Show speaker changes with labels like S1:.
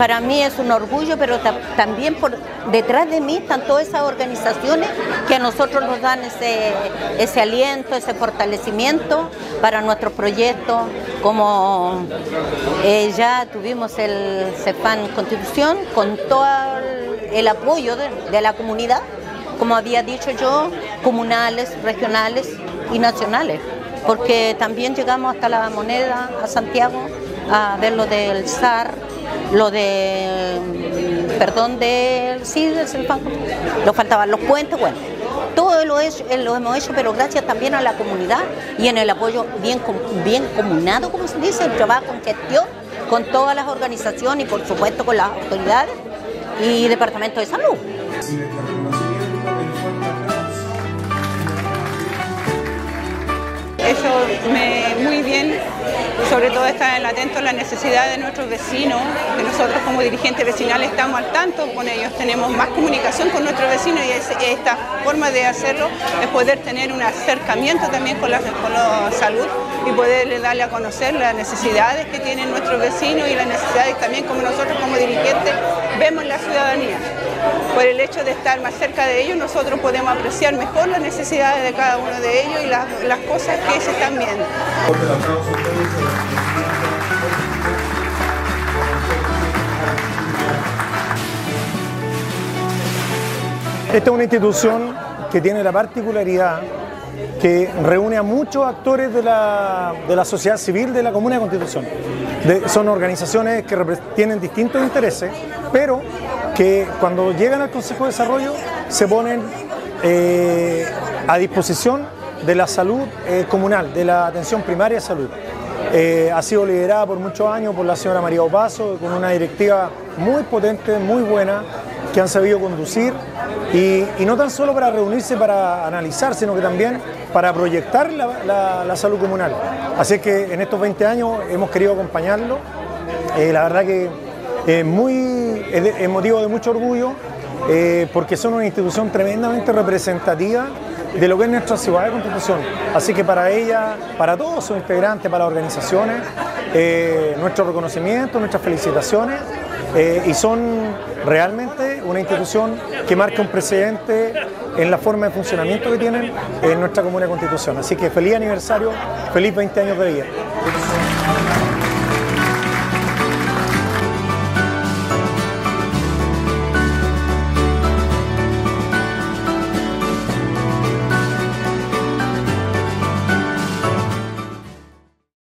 S1: para mí es un orgullo, pero también por detrás de mí están todas esas organizaciones que a nosotros nos dan ese, ese aliento, ese fortalecimiento para nuestros proyectos, como eh, ya tuvimos el CEPAN Constitución con todo el apoyo de la comunidad, como había dicho yo, comunales, regionales y nacionales, porque también llegamos hasta la moneda, a Santiago, a ver lo del SAR, lo de, perdón, del sí, nos faltaban los puentes, bueno, todo lo, es, lo hemos hecho, pero gracias también a la comunidad y en el apoyo bien, bien comunado, como se dice, el trabajo en gestión con todas las organizaciones y por supuesto con las autoridades y Departamento de Salud.
S2: Eso me, sobre todo estar atento a las necesidades de nuestros vecinos, que nosotros como dirigentes vecinales estamos al tanto con ellos, tenemos más comunicación con nuestros vecinos y esta forma de hacerlo es poder tener un acercamiento también con la, con la salud y poderle darle a conocer las necesidades que tienen nuestros vecinos y las necesidades también como nosotros como dirigentes vemos la ciudadanía. Por el hecho de estar más cerca de ellos, nosotros podemos apreciar mejor las necesidades de cada uno de ellos y las, las cosas que se están viendo.
S3: Esta es una institución que tiene la particularidad que reúne a muchos actores de la, de la sociedad civil de la Comuna de Constitución. son organizaciones que tienen distintos intereses, pero que cuando llegan al Consejo de Desarrollo se ponen eh, a disposición de la salud eh, comunal, de la atención primaria de salud. Eh, ha sido liderada por muchos años por la señora María Opaso, con una directiva muy potente, muy buena, que han sabido conducir y, no tan solo para reunirse para analizar, sino que también para proyectar la, salud comunal. Así que en estos 20 años hemos querido acompañarlo. Eh, la verdad que es muy es, motivo de mucho orgullo eh, porque son una institución tremendamente representativa de lo que es nuestra ciudad de Constitución. Así que para ella, para todos sus integrantes, para las organizaciones, eh, nuestro reconocimiento, nuestras felicitaciones eh, y son realmente una institución que marca un precedente en la forma de funcionamiento que tienen en nuestra comuna de Constitución. Así que feliz aniversario, feliz 20 años de vida.